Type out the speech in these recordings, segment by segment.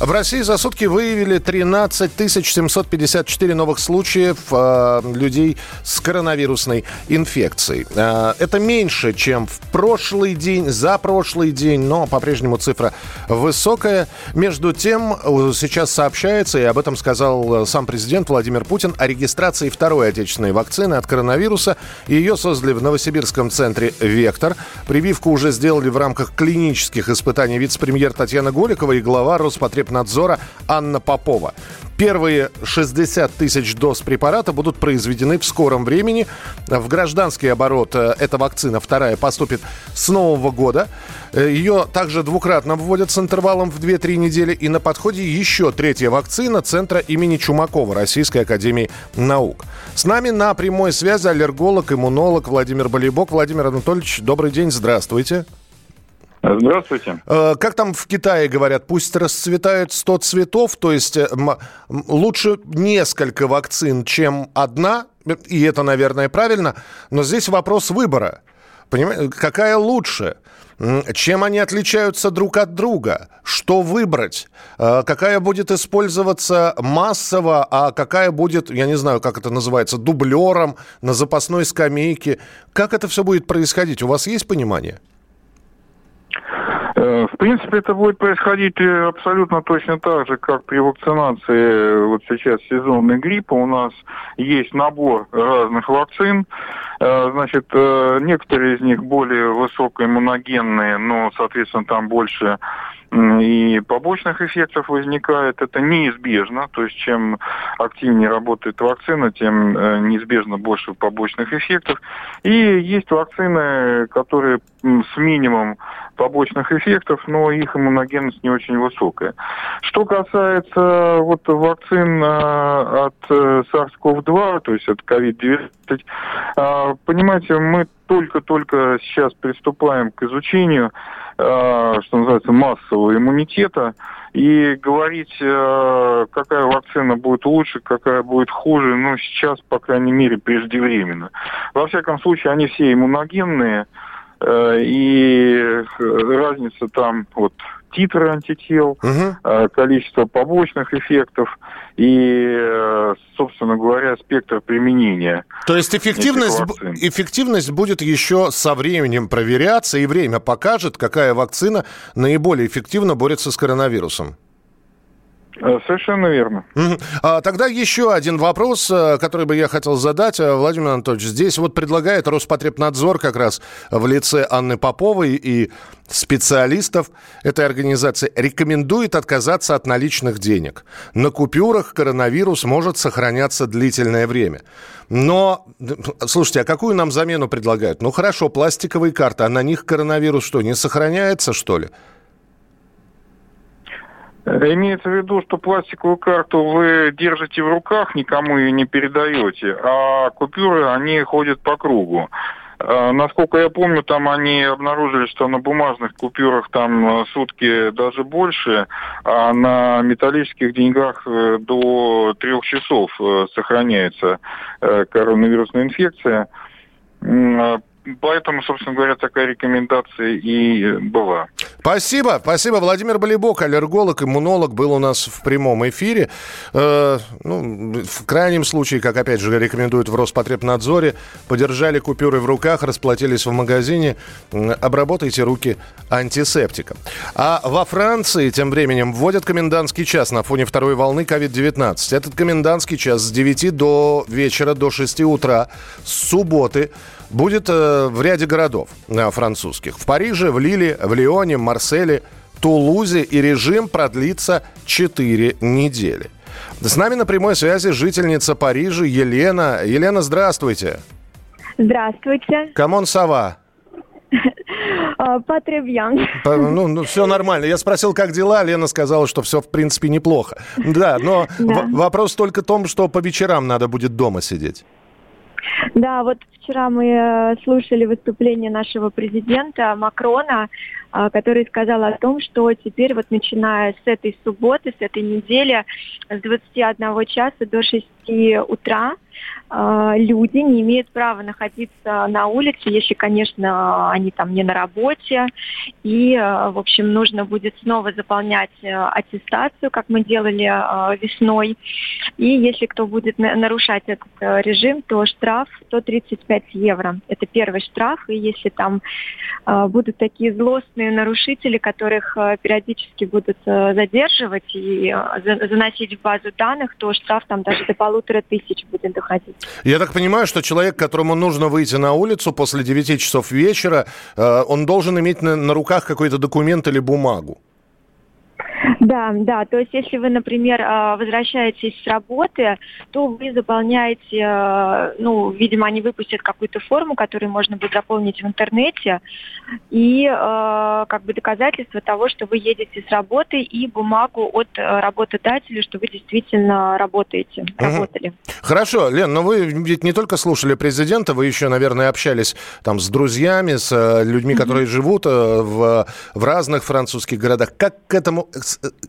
В России за сутки выявили 13 754 новых случаев э, людей с коронавирусной инфекцией. Э, это меньше, чем в прошлый день, за прошлый день, но по-прежнему цифра высокая. Между тем, сейчас сообщается, и об этом сказал э, сам президент Владимир Путин, о регистрации второй отечественной вакцины от коронавируса. Ее создали в Новосибирском центре «Вектор». Прививку уже сделали в рамках клинических испытаний вице-премьер Татьяна Голикова и глава Роспотребнадзора Анна Попова. Первые 60 тысяч доз препарата будут произведены в скором времени. В гражданский оборот э, эта вакцина, вторая, поступит с Нового года. Э, Ее также двукратно вводят с интервалом в 2-3 недели. И на подходе еще третья вакцина Центра имени Чумакова Российской Академии Наук. С нами на прямой связи аллерголог, иммунолог Владимир Болейбок. Владимир Анатольевич, добрый день, здравствуйте. Здравствуйте. Э, Как там в Китае говорят, пусть расцветает 100 цветов, то есть э, лучше несколько вакцин, чем одна, и это, наверное, правильно, но здесь вопрос выбора. Понимаете, какая лучше? Чем они отличаются друг от друга? Что выбрать? Э, Какая будет использоваться массово, а какая будет, я не знаю, как это называется, дублером на запасной скамейке? Как это все будет происходить? У вас есть понимание? Э, В принципе, это будет происходить э, абсолютно точно так же, как при вакцинации э, вот сейчас сезонный гриппа. У нас есть набор разных вакцин. Значит, некоторые из них более высокоиммуногенные, но, соответственно, там больше и побочных эффектов возникает. Это неизбежно. То есть, чем активнее работает вакцина, тем э, неизбежно больше побочных эффектов. И есть вакцины, которые с минимумом побочных эффектов, но их иммуногенность не очень высокая. Что касается вот вакцин э, от э, SARS-CoV-2, то есть от COVID-19, э, понимаете, мы только-только сейчас приступаем к изучению, что называется, массового иммунитета, и говорить, э, какая вакцина будет лучше, какая будет хуже, ну, сейчас, по крайней мере, преждевременно. Во всяком случае, они все иммуногенные, Э, и э, разница там вот титры антител, э, количество побочных эффектов и, э, собственно говоря, спектр применения. То есть эффективность, эффективность будет еще со временем проверяться, и время покажет, какая вакцина наиболее эффективно борется с коронавирусом. Э, Совершенно верно. А, тогда еще один вопрос, э, который бы я хотел задать. Э, Владимир Анатольевич, здесь вот предлагает Роспотребнадзор как раз в лице Анны Поповой и специалистов этой организации рекомендует отказаться от наличных денег. На купюрах коронавирус может сохраняться длительное время. Но, слушайте, а какую нам замену предлагают? Ну хорошо, пластиковые карты, а на них коронавирус что, не сохраняется, что ли? Имеется в виду, что пластиковую карту вы держите в руках, никому ее не передаете, а купюры, они ходят по кругу. Э, Насколько я помню, там они обнаружили, что на бумажных купюрах там э, сутки даже больше, а на металлических деньгах э, до трех часов сохраняется коронавирусная инфекция. Поэтому, собственно говоря, такая рекомендация и была. Спасибо, спасибо. Владимир Болибок, аллерголог, иммунолог, был у нас в прямом эфире. Э, ну, в крайнем случае, как опять же рекомендуют в Роспотребнадзоре, подержали купюры в руках, расплатились в магазине, обработайте руки антисептиком. А во Франции тем временем вводят комендантский час на фоне второй волны COVID-19. Этот комендантский час с 9 до вечера, до 6 утра, с субботы, будет э, в ряде городов э, французских. В Париже, в Лиле, в Лионе, Марселе, Тулузе и режим продлится 4 недели. С нами на прямой связи жительница Парижа Елена. Елена, здравствуйте. Здравствуйте. Comment ça va. А, Pas très bien. По- Ну, все нормально. Я спросил, как дела. Лена сказала, что все, в принципе, неплохо. Да, но Да. вопрос только в том, что по вечерам надо будет дома сидеть. Да, вот вчера мы э, слушали выступление нашего президента Макрона, который сказал о том, что теперь вот начиная с этой субботы, с этой недели, с 21 часа до 6 утра а, люди не имеют права находиться на улице, если, конечно, они там не на работе. И, а, в общем, нужно будет снова заполнять э, аттестацию, как мы делали весной. И если кто будет нарушать этот э, режим, то штраф 135 евро. Это первый штраф. И если там будут такие злостные крупные нарушители, которых э, периодически будут э, задерживать и э, заносить в базу данных, то штраф там даже до полутора тысяч будет доходить. Я так понимаю, что человек, которому нужно выйти на улицу после 9 часов вечера, он должен иметь на руках какой-то документ или бумагу. Да, да, то есть если вы, например, а, возвращаетесь с работы, то вы заполняете, а, ну, видимо, они выпустят какую-то форму, которую можно будет заполнить в интернете, и а, как бы доказательство того, что вы едете с работы, и бумагу от работодателя, что вы действительно работаете, угу. работали. Хорошо, Лен, но вы ведь не только слушали президента, вы еще, наверное, общались там с друзьями, с э, людьми, которые угу. живут э, в, в разных французских городах. Как к этому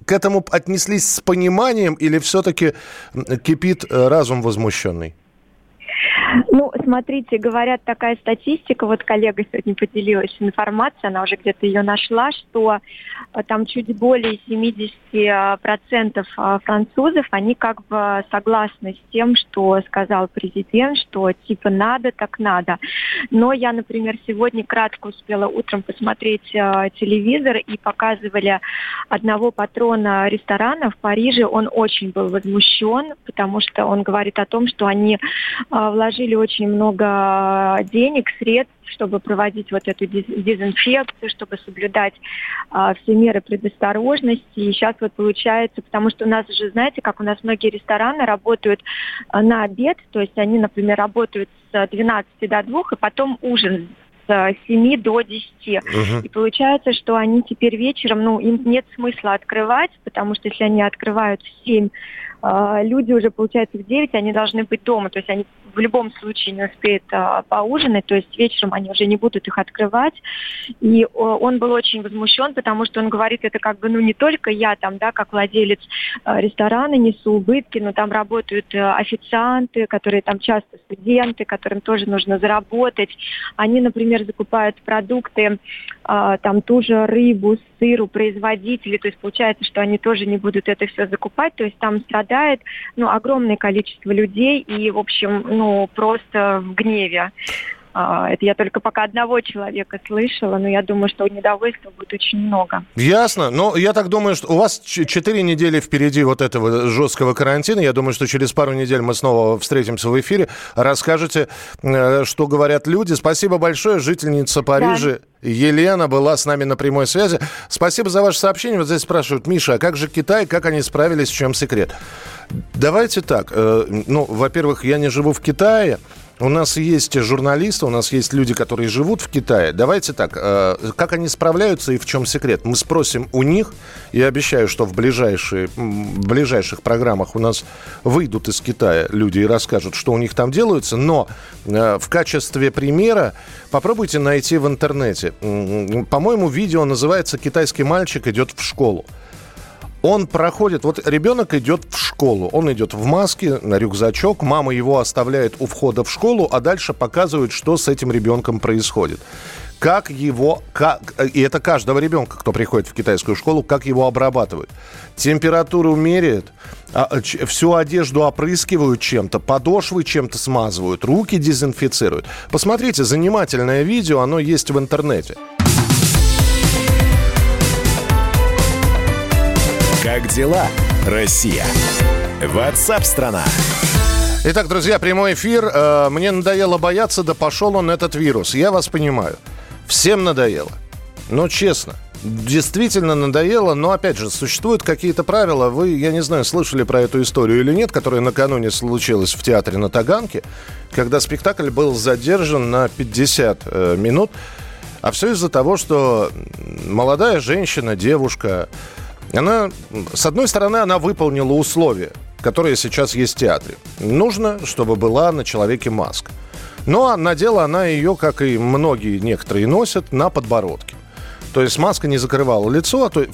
к этому отнеслись с пониманием или все-таки кипит э, разум возмущенный? Смотрите, говорят, такая статистика, вот коллега сегодня поделилась информацией, она уже где-то ее нашла, что э, там чуть более 70% э, французов, они как бы согласны с тем, что сказал президент, что типа надо, так надо. Но я, например, сегодня кратко успела утром посмотреть э, телевизор и показывали одного патрона ресторана в Париже, он очень был возмущен, потому что он говорит о том, что они вложили очень много денег, средств, чтобы проводить вот эту дезинфекцию, чтобы соблюдать а, все меры предосторожности. И сейчас вот получается, потому что у нас уже, знаете, как у нас многие рестораны работают а, на обед, то есть они, например, работают с 12 до 2, и потом ужин с 7 до 10. Угу. И получается, что они теперь вечером, ну, им нет смысла открывать, потому что если они открывают в 7, а, люди уже, получается, в 9, они должны быть дома. То есть они в любом случае не успеют а, поужинать, то есть вечером они уже не будут их открывать. И он был очень возмущен, потому что он говорит, это как бы, ну, не только я там, да, как владелец а, ресторана несу убытки, но там работают а, официанты, которые там часто студенты, которым тоже нужно заработать. Они, например, закупают продукты, а, там ту же рыбу, сыр у производителей, то есть получается, что они тоже не будут это все закупать, то есть там страдает, ну, огромное количество людей и, в общем, ну, просто в гневе. А, это я только пока одного человека слышала, но я думаю, что недовольства будет очень много. Ясно. Но я так думаю, что у вас четыре недели впереди вот этого жесткого карантина. Я думаю, что через пару недель мы снова встретимся в эфире. Расскажете, э, что говорят люди. Спасибо большое. Жительница Парижа да. Елена была с нами на прямой связи. Спасибо за ваше сообщение. Вот здесь спрашивают, Миша, а как же Китай, как они справились, в чем секрет? Давайте так. Э, ну, во-первых, я не живу в Китае. У нас есть журналисты, у нас есть люди, которые живут в Китае. Давайте так, э, как они справляются и в чем секрет? Мы спросим у них. Я обещаю, что в, ближайшие, в ближайших программах у нас выйдут из Китая люди и расскажут, что у них там делается. Но э, в качестве примера попробуйте найти в интернете. По-моему, видео называется «Китайский мальчик идет в школу» он проходит, вот ребенок идет в школу, он идет в маске, на рюкзачок, мама его оставляет у входа в школу, а дальше показывают, что с этим ребенком происходит. Как его, как, и это каждого ребенка, кто приходит в китайскую школу, как его обрабатывают. Температуру меряют, а, всю одежду опрыскивают чем-то, подошвы чем-то смазывают, руки дезинфицируют. Посмотрите, занимательное видео, оно есть в интернете. Как дела, Россия? Ватсап-страна! Итак, друзья, прямой эфир. Э, мне надоело бояться, да пошел он этот вирус. Я вас понимаю. Всем надоело. Но честно, действительно надоело, но опять же, существуют какие-то правила. Вы, я не знаю, слышали про эту историю или нет, которая накануне случилась в театре на Таганке, когда спектакль был задержан на 50 э, минут. А все из-за того, что молодая женщина, девушка, она, с одной стороны, она выполнила условия. которая сейчас есть в театре. Нужно, чтобы была на человеке маска. Но надела она ее, как и многие некоторые носят, на подбородке. То есть маска не закрывала лицо, а то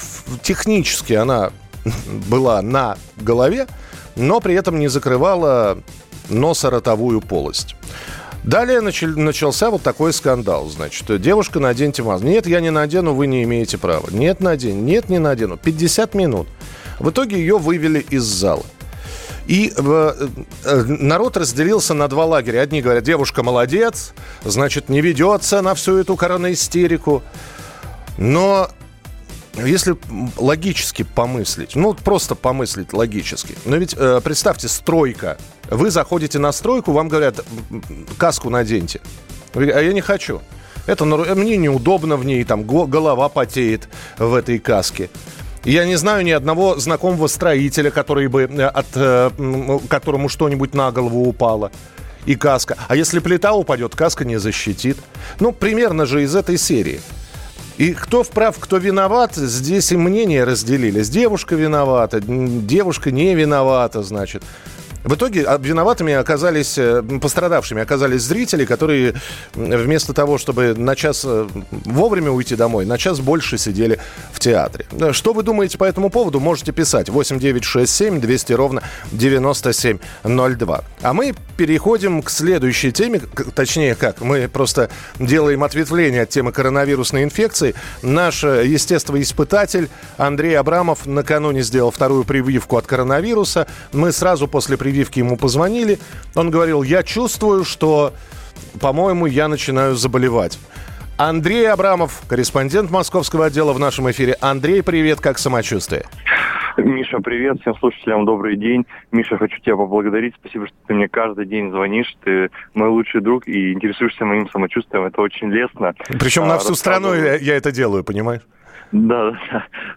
технически она была на голове, но при этом не закрывала носоротовую полость. Далее начался вот такой скандал. Значит, девушка, наденьте маску. Нет, я не надену, вы не имеете права. Нет, надень. Нет, не надену. 50 минут. В итоге ее вывели из зала. И э, э, народ разделился на два лагеря. Одни говорят, девушка молодец, значит, не ведется на всю эту коронаистерику. Но если логически помыслить, ну просто помыслить логически, но ведь э, представьте, стройка. Вы заходите на стройку, вам говорят, каску наденьте. Вы а я не хочу. Это мне неудобно в ней, там голова потеет в этой каске. Я не знаю ни одного знакомого строителя, который бы э, от э, которому что-нибудь на голову упало. И каска. А если плита упадет, каска не защитит. Ну, примерно же из этой серии. И кто вправ, кто виноват, здесь и мнения разделились. Девушка виновата, девушка не виновата, значит. В итоге а, виноватыми оказались, э, пострадавшими оказались зрители, которые вместо того, чтобы на час э, вовремя уйти домой, на час больше сидели в театре. Что вы думаете по этому поводу, можете писать 8967 200 ровно 9702. А мы переходим к следующей теме, точнее как, мы просто делаем ответвление от темы коронавирусной инфекции. Наш э, естествоиспытатель Андрей Абрамов накануне сделал вторую прививку от коронавируса. Мы сразу после прививки прививки ему позвонили. Он говорил, я чувствую, что, по-моему, я начинаю заболевать. Андрей Абрамов, корреспондент московского отдела в нашем эфире. Андрей, привет, как самочувствие? Миша, привет, всем слушателям добрый день. Миша, хочу тебя поблагодарить. Спасибо, что ты мне каждый день звонишь. Ты мой лучший друг и интересуешься моим самочувствием. Это очень лестно. Причем а, на всю страну я, я это делаю, понимаешь? Да,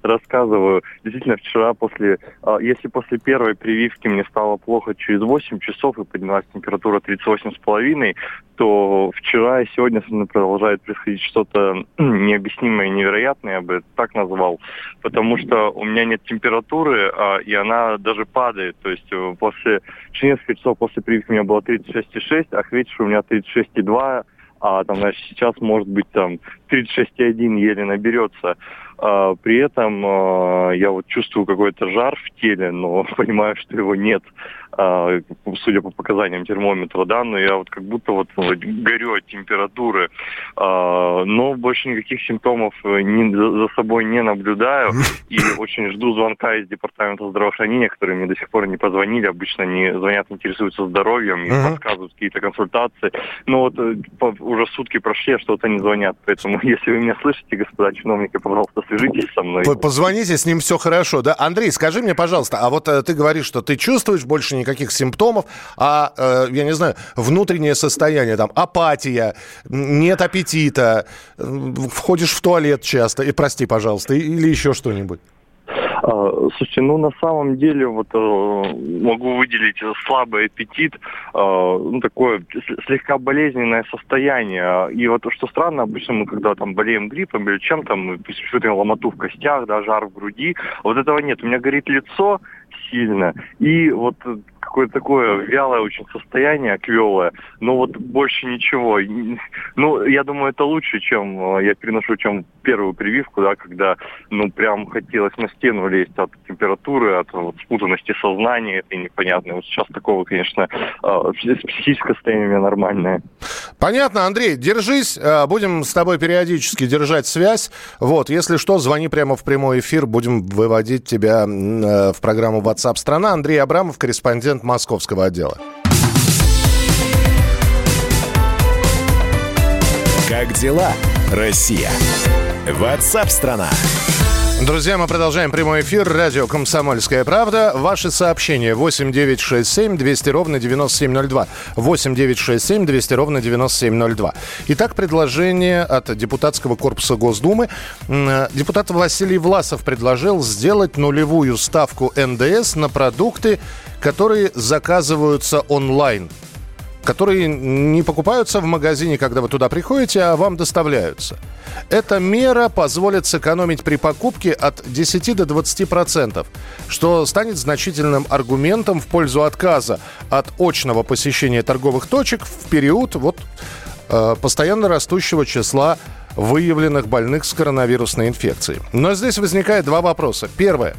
рассказываю. Действительно, вчера после, а, если после первой прививки мне стало плохо через 8 часов и поднялась температура 38,5, то вчера и сегодня со мной продолжает происходить что-то необъяснимое и невероятное, я бы так назвал, потому что у меня нет температуры, а, и она даже падает. То есть э, после, через несколько часов после прививки у меня было 36,6, а к вечеру у меня 36,2, а там, значит, сейчас может быть там 36,1 еле наберется. А, при этом а, я вот чувствую какой-то жар в теле, но понимаю, что его нет, а, судя по показаниям термометра, да, но я вот как будто вот, вот горю от температуры, но больше никаких симптомов э, за собой не наблюдаю. И очень жду звонка из департамента здравоохранения, которые мне до сих пор не позвонили, обычно не звонят, интересуются здоровьем и uh-huh. подсказывают какие-то консультации, но вот э, уже сутки прошли, а что-то не звонят, поэтому если вы меня слышите, господа чиновники, пожалуйста, свяжитесь со мной. Позвоните, с ним все хорошо, да? Андрей, скажи мне, пожалуйста, а вот э, ты говоришь, что ты чувствуешь больше никаких симптомов, а, э, я не знаю, внутреннее состояние, там, апатия, нет аппетита, входишь в туалет часто, и прости, пожалуйста, или еще что-нибудь. А, слушайте, ну на самом деле вот э, могу выделить слабый аппетит, э, ну такое слегка болезненное состояние. И вот что странно, обычно мы когда там болеем гриппом или чем-то, мы чувствуем ломоту в костях, да, жар в груди. Вот этого нет. У меня горит лицо сильно. И вот какое-то такое вялое очень состояние, квелое, но вот больше ничего. Ну, я думаю, это лучше, чем э, я переношу, чем первую прививку, да, когда, ну, прям хотелось на стену лезть от температуры, от вот, спутанности сознания, это непонятно. Вот сейчас такого, конечно, э, психическое состояние у меня нормальное. Понятно, Андрей, держись, э, будем с тобой периодически держать связь. Вот, если что, звони прямо в прямой эфир, будем выводить тебя в программу WhatsApp страна. Андрей Абрамов, корреспондент московского отдела. Как дела, Россия? Ватсап-страна! Друзья, мы продолжаем прямой эфир. Радио «Комсомольская правда». Ваши сообщения 8 9 6 7 200 ровно 9702. 8 9 6 7 200 ровно 9702. Итак, предложение от депутатского корпуса Госдумы. Депутат Василий Власов предложил сделать нулевую ставку НДС на продукты, которые заказываются онлайн. Которые не покупаются в магазине, когда вы туда приходите, а вам доставляются. Эта мера позволит сэкономить при покупке от 10 до 20 процентов, что станет значительным аргументом в пользу отказа от очного посещения торговых точек в период вот, э, постоянно растущего числа выявленных больных с коронавирусной инфекцией. Но здесь возникает два вопроса. Первое.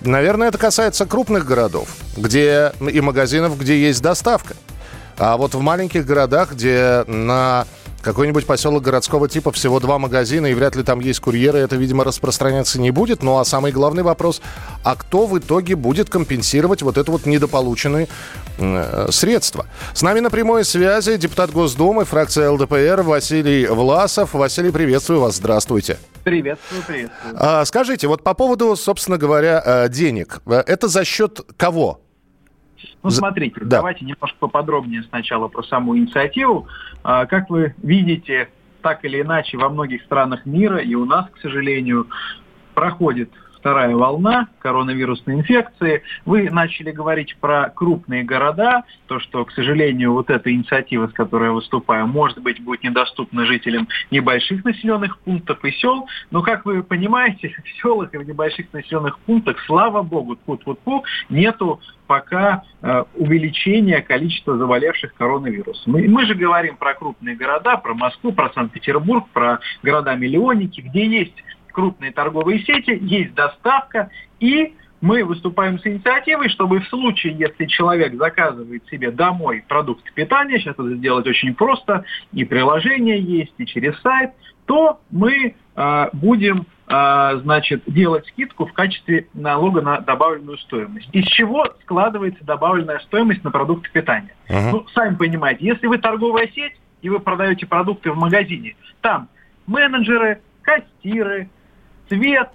Наверное, это касается крупных городов, где и магазинов, где есть доставка. А вот в маленьких городах, где на какой-нибудь поселок городского типа, всего два магазина, и вряд ли там есть курьеры, это, видимо, распространяться не будет. Ну а самый главный вопрос, а кто в итоге будет компенсировать вот это вот недополученные э, средства? С нами на прямой связи депутат Госдумы, фракция ЛДПР Василий Власов. Василий, приветствую вас, здравствуйте. Приветствую, приветствую. А, скажите, вот по поводу, собственно говоря, э, денег, э, это за счет кого? Ну, смотрите, да. давайте немножко поподробнее сначала про саму инициативу. А, как вы видите, так или иначе во многих странах мира, и у нас, к сожалению, проходит вторая волна коронавирусной инфекции. Вы начали говорить про крупные города, то, что, к сожалению, вот эта инициатива, с которой я выступаю, может быть, будет недоступна жителям небольших населенных пунктов и сел. Но, как вы понимаете, в селах и в небольших населенных пунктах, слава богу, тьфу-тьфу-тьфу, нету пока э, увеличения количества заболевших коронавирусом. Мы, мы же говорим про крупные города, про Москву, про Санкт-Петербург, про города-миллионники, где есть крупные торговые сети, есть доставка, и мы выступаем с инициативой, чтобы в случае, если человек заказывает себе домой продукт питания, сейчас это сделать очень просто, и приложение есть, и через сайт, то мы э, будем э, значит, делать скидку в качестве налога на добавленную стоимость. Из чего складывается добавленная стоимость на продукты питания? Uh-huh. Ну, сами понимаете, если вы торговая сеть, и вы продаете продукты в магазине, там менеджеры, кассиры, цвет,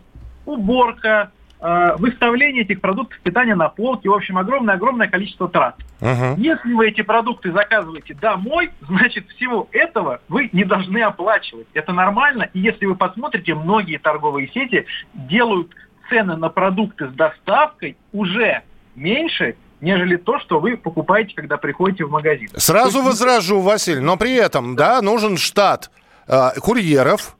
уборка, э, выставление этих продуктов питания на полке, в общем, огромное-огромное количество трат. Uh-huh. Если вы эти продукты заказываете домой, значит, всего этого вы не должны оплачивать. Это нормально. И если вы посмотрите, многие торговые сети делают цены на продукты с доставкой уже меньше, нежели то, что вы покупаете, когда приходите в магазин. Сразу есть... возражу, Василий, но при этом, да, нужен штат э, курьеров,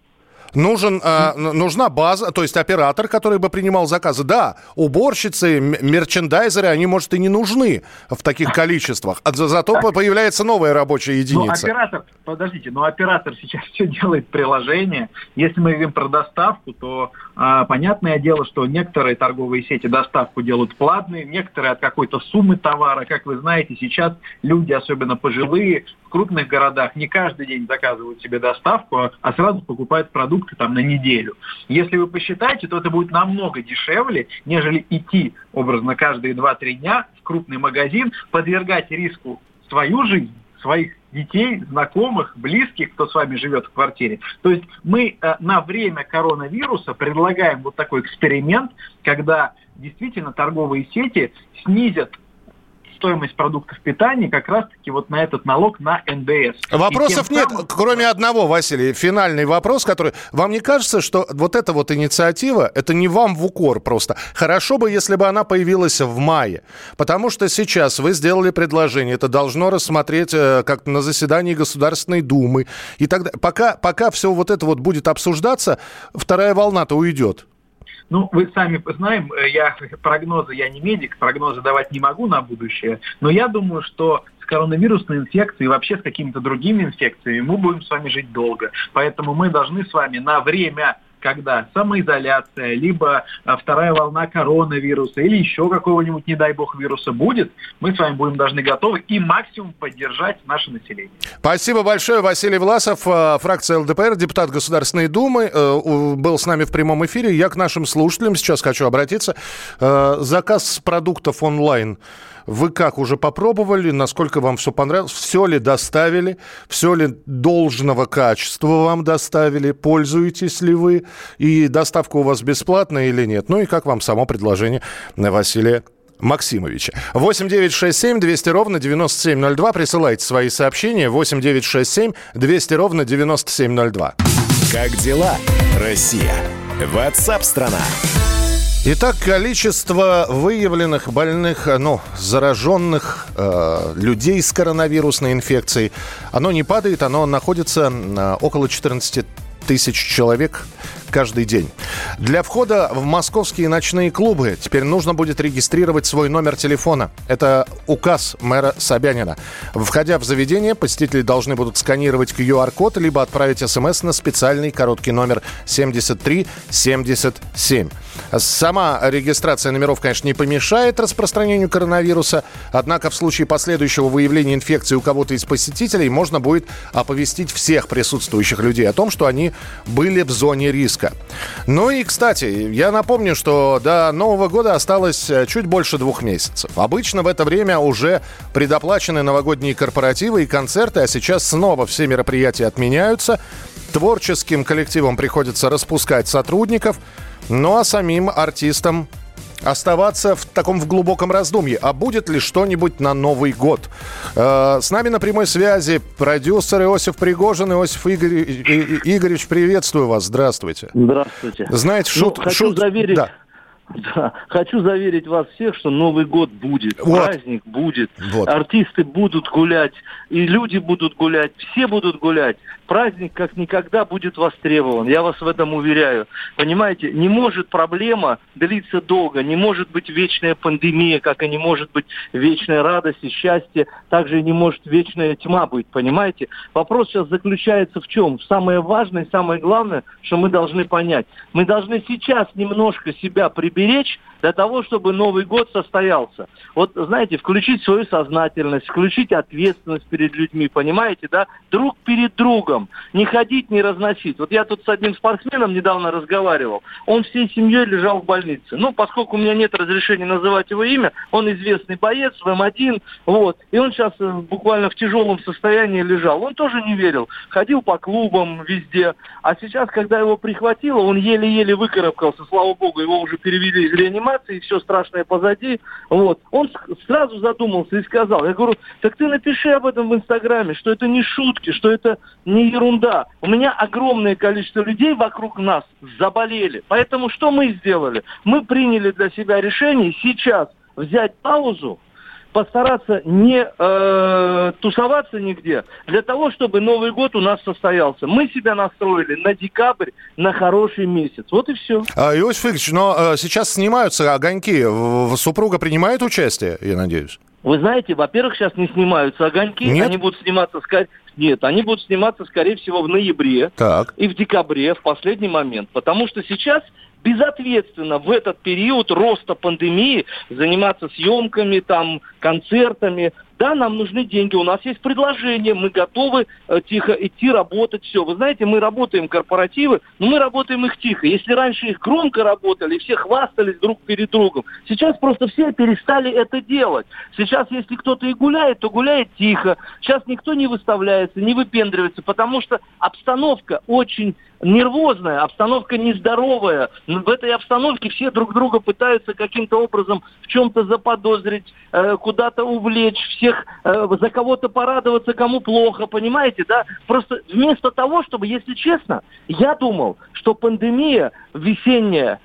Нужен, э, нужна база, то есть оператор, который бы принимал заказы. Да, уборщицы, мерчендайзеры, они, может, и не нужны в таких количествах. А зато так. появляется новая рабочая ну, единица. Но оператор, подождите, но оператор сейчас все делает приложение. Если мы говорим про доставку, то э, понятное дело, что некоторые торговые сети доставку делают платные, некоторые от какой-то суммы товара. Как вы знаете, сейчас люди, особенно пожилые, в крупных городах не каждый день заказывают себе доставку, а сразу покупают продукты там на неделю. Если вы посчитаете, то это будет намного дешевле, нежели идти образно каждые 2-3 дня в крупный магазин, подвергать риску свою жизнь, своих детей, знакомых, близких, кто с вами живет в квартире. То есть мы э, на время коронавируса предлагаем вот такой эксперимент, когда действительно торговые сети снизят стоимость продуктов питания как раз-таки вот на этот налог на НДС. Вопросов нет, самым... кроме одного, Василий, финальный вопрос, который... Вам не кажется, что вот эта вот инициатива, это не вам в укор просто? Хорошо бы, если бы она появилась в мае, потому что сейчас вы сделали предложение, это должно рассмотреть э, как на заседании Государственной Думы и далее. Пока, пока все вот это вот будет обсуждаться, вторая волна-то уйдет. Ну, вы сами знаем, э, я прогнозы, я не медик, прогнозы давать не могу на будущее, но я думаю, что коронавирусной инфекцией и вообще с какими-то другими инфекциями мы будем с вами жить долго. Поэтому мы должны с вами на время когда самоизоляция, либо а, вторая волна коронавируса или еще какого-нибудь, не дай бог, вируса будет, мы с вами будем должны готовы и максимум поддержать наше население. Спасибо большое. Василий Власов, а, фракция ЛДПР, депутат Государственной Думы, э, был с нами в прямом эфире. Я к нашим слушателям сейчас хочу обратиться. Э, заказ продуктов онлайн вы как, уже попробовали? Насколько вам все понравилось? Все ли доставили? Все ли должного качества вам доставили? Пользуетесь ли вы? И доставка у вас бесплатная или нет? Ну и как вам само предложение Василия Максимовича. 8 9 6 7 200 ровно 9702. Присылайте свои сообщения. 8 9 6 7 200 ровно 9702. Как дела, Россия? Ватсап-страна! Итак, количество выявленных больных, ну, зараженных э, людей с коронавирусной инфекцией, оно не падает, оно находится э, около 14 тысяч человек каждый день. Для входа в московские ночные клубы теперь нужно будет регистрировать свой номер телефона. Это указ мэра Собянина. Входя в заведение, посетители должны будут сканировать QR-код либо отправить смс на специальный короткий номер 7377. Сама регистрация номеров, конечно, не помешает распространению коронавируса, однако в случае последующего выявления инфекции у кого-то из посетителей можно будет оповестить всех присутствующих людей о том, что они были в зоне риска. Ну и, кстати, я напомню, что до Нового года осталось э, чуть больше двух месяцев. Обычно в это время уже предоплачены новогодние корпоративы и концерты, а сейчас снова все мероприятия отменяются. Творческим коллективам приходится распускать сотрудников, ну а самим артистам оставаться в таком в глубоком раздумье. А будет ли что-нибудь на Новый год? Э, с нами на прямой связи продюсер Иосиф Пригожин. Иосиф Игорь, Игоревич, приветствую вас. Здравствуйте. Здравствуйте. Знаете, шут... Ну, хочу шут... заверить... Да. Да. Хочу заверить вас всех, что Новый год будет, вот. праздник будет, вот. артисты будут гулять, и люди будут гулять, все будут гулять. Праздник как никогда будет востребован, я вас в этом уверяю. Понимаете, не может проблема длиться долго, не может быть вечная пандемия, как и не может быть вечная радость и счастье, также и не может вечная тьма быть, понимаете? Вопрос сейчас заключается в чем? Самое важное, самое главное, что мы должны понять. Мы должны сейчас немножко себя приберечь беречь для того, чтобы Новый год состоялся. Вот, знаете, включить свою сознательность, включить ответственность перед людьми, понимаете, да? Друг перед другом. Не ходить, не разносить. Вот я тут с одним спортсменом недавно разговаривал. Он всей семьей лежал в больнице. Ну, поскольку у меня нет разрешения называть его имя, он известный боец в М1, вот. И он сейчас э, буквально в тяжелом состоянии лежал. Он тоже не верил. Ходил по клубам везде. А сейчас, когда его прихватило, он еле-еле выкарабкался. Слава богу, его уже перевели из реанимации реанимации, все страшное позади. Вот. Он сразу задумался и сказал, я говорю, так ты напиши об этом в Инстаграме, что это не шутки, что это не ерунда. У меня огромное количество людей вокруг нас заболели. Поэтому что мы сделали? Мы приняли для себя решение сейчас взять паузу, постараться не э, тусоваться нигде, для того, чтобы Новый год у нас состоялся. Мы себя настроили на декабрь, на хороший месяц. Вот и все. А, Иосиф Игоревич, но э, сейчас снимаются огоньки. Супруга принимает участие, я надеюсь? Вы знаете, во-первых, сейчас не снимаются огоньки, Нет? они будут сниматься, сказать, нет, они будут сниматься, скорее всего, в ноябре так. и в декабре, в последний момент. Потому что сейчас безответственно в этот период роста пандемии заниматься съемками, там, концертами. Да, нам нужны деньги, у нас есть предложение, мы готовы э, тихо идти работать, все. Вы знаете, мы работаем корпоративы, но мы работаем их тихо. Если раньше их громко работали, все хвастались друг перед другом, сейчас просто все перестали это делать. Сейчас, если кто-то и гуляет, то гуляет тихо. Сейчас никто не выставляется, не выпендривается, потому что обстановка очень нервозная, обстановка нездоровая. В этой обстановке все друг друга пытаются каким-то образом в чем-то заподозрить, э, куда-то увлечь, всех э, за кого-то порадоваться, кому плохо, понимаете, да? Просто вместо того, чтобы, если честно, я думал, что пандемия весенняя,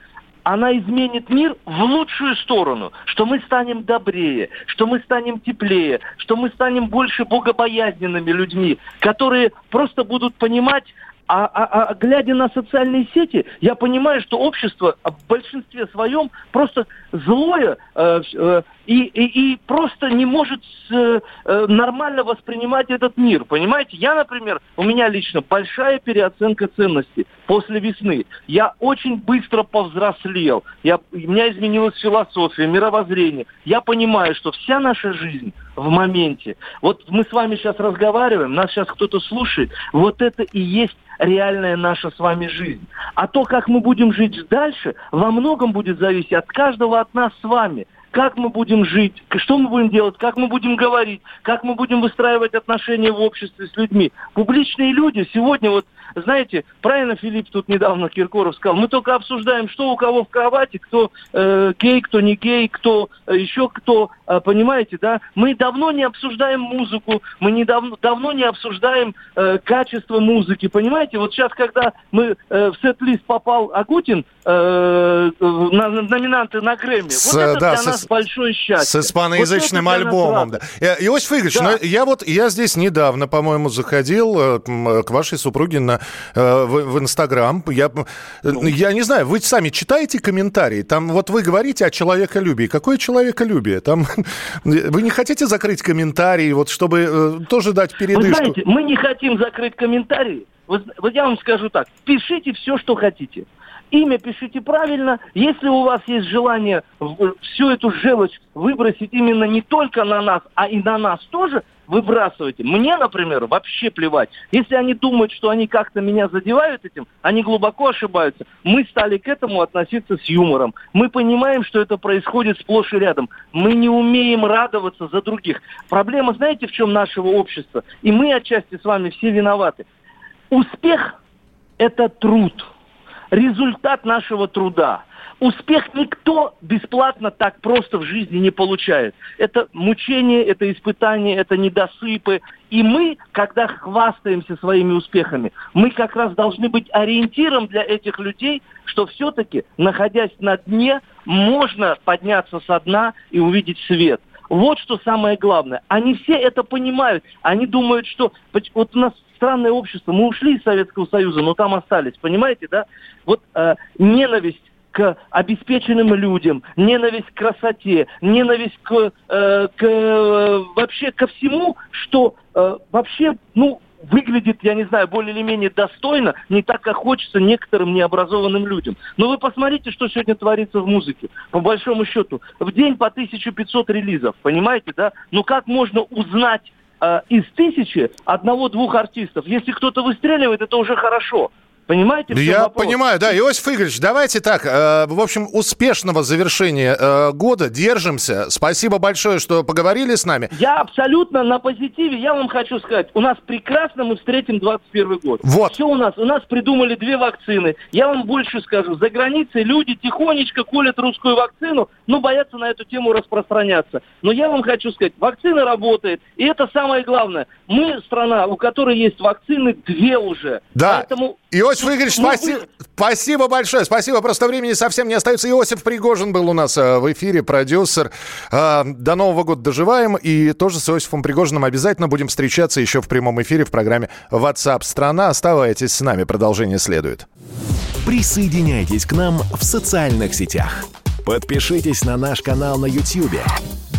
она изменит мир в лучшую сторону, что мы станем добрее, что мы станем теплее, что мы станем больше богобоязненными людьми, которые просто будут понимать, а, а, а глядя на социальные сети, я понимаю, что общество в большинстве своем просто злое э, э, и, и, и просто не может э, э, нормально воспринимать этот мир. Понимаете, я, например, у меня лично большая переоценка ценностей после весны. Я очень быстро повзрослел. Я, у меня изменилась философия, мировоззрение. Я понимаю, что вся наша жизнь в моменте. Вот мы с вами сейчас разговариваем, нас сейчас кто-то слушает. Вот это и есть реальная наша с вами жизнь. А то, как мы будем жить дальше, во многом будет зависеть от каждого от нас с вами. Как мы будем жить, что мы будем делать, как мы будем говорить, как мы будем выстраивать отношения в обществе с людьми. Публичные люди сегодня вот знаете, правильно Филипп тут недавно Киркоров сказал, мы только обсуждаем, что у кого в кровати, кто э, гей, кто не гей, кто э, еще кто, э, понимаете, да? Мы давно не обсуждаем музыку, мы не давно, давно не обсуждаем э, качество музыки, понимаете? Вот сейчас, когда мы э, в сет-лист попал Агутин, э, на, номинанты на Грэмми, с, вот это да, для с, большое счастье. С испаноязычным вот альбомом, да. Э, Иосиф Игоревич, да. я вот, я здесь недавно, по-моему, заходил э, к вашей супруге на Э, в, в Инстаграм. Я, ну. я не знаю, вы сами читаете комментарии? Там вот вы говорите о человеколюбии. Какое человеколюбие? Там вы не хотите закрыть комментарии, вот чтобы э, тоже дать передышку? Вы знаете, мы не хотим закрыть комментарии. Вот, вот я вам скажу так. Пишите все, что хотите. Имя пишите правильно. Если у вас есть желание всю эту желчь выбросить именно не только на нас, а и на нас тоже, выбрасывайте. Мне, например, вообще плевать. Если они думают, что они как-то меня задевают этим, они глубоко ошибаются. Мы стали к этому относиться с юмором. Мы понимаем, что это происходит сплошь и рядом. Мы не умеем радоваться за других. Проблема, знаете, в чем нашего общества? И мы отчасти с вами все виноваты. Успех – это труд результат нашего труда. Успех никто бесплатно так просто в жизни не получает. Это мучение, это испытание, это недосыпы. И мы, когда хвастаемся своими успехами, мы как раз должны быть ориентиром для этих людей, что все-таки, находясь на дне, можно подняться со дна и увидеть свет. Вот что самое главное. Они все это понимают. Они думают, что вот у нас странное общество. Мы ушли из Советского Союза, но там остались, понимаете, да? Вот э, ненависть к обеспеченным людям, ненависть к красоте, ненависть к, э, к э, вообще ко всему, что э, вообще, ну, выглядит, я не знаю, более или менее достойно, не так, как хочется некоторым необразованным людям. Но вы посмотрите, что сегодня творится в музыке. По большому счету, в день по 1500 релизов, понимаете, да? Ну как можно узнать э, из тысячи одного-двух артистов. Если кто-то выстреливает, это уже хорошо. Понимаете? Я вопрос? понимаю, да. Иосиф Игоревич, давайте так. Э, в общем, успешного завершения э, года. Держимся. Спасибо большое, что поговорили с нами. Я абсолютно на позитиве. Я вам хочу сказать, у нас прекрасно мы встретим 21 год. Вот. Все у нас. У нас придумали две вакцины. Я вам больше скажу. За границей люди тихонечко колят русскую вакцину, но боятся на эту тему распространяться. Но я вам хочу сказать, вакцина работает. И это самое главное. Мы страна, у которой есть вакцины две уже. Да. Поэтому Иосиф Игоревич, ну, спасибо, спасибо большое. Спасибо. Просто времени совсем не остается. Иосиф Пригожин был у нас э, в эфире, продюсер. Э, до Нового года доживаем. И тоже с Иосифом Пригожиным обязательно будем встречаться еще в прямом эфире в программе WhatsApp страна. Оставайтесь с нами. Продолжение следует. Присоединяйтесь к нам в социальных сетях. Подпишитесь на наш канал на YouTube.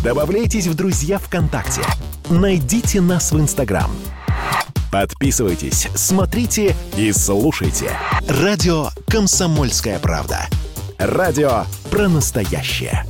Добавляйтесь в друзья ВКонтакте. Найдите нас в Инстаграм. Подписывайтесь, смотрите и слушайте. Радио «Комсомольская правда». Радио про настоящее.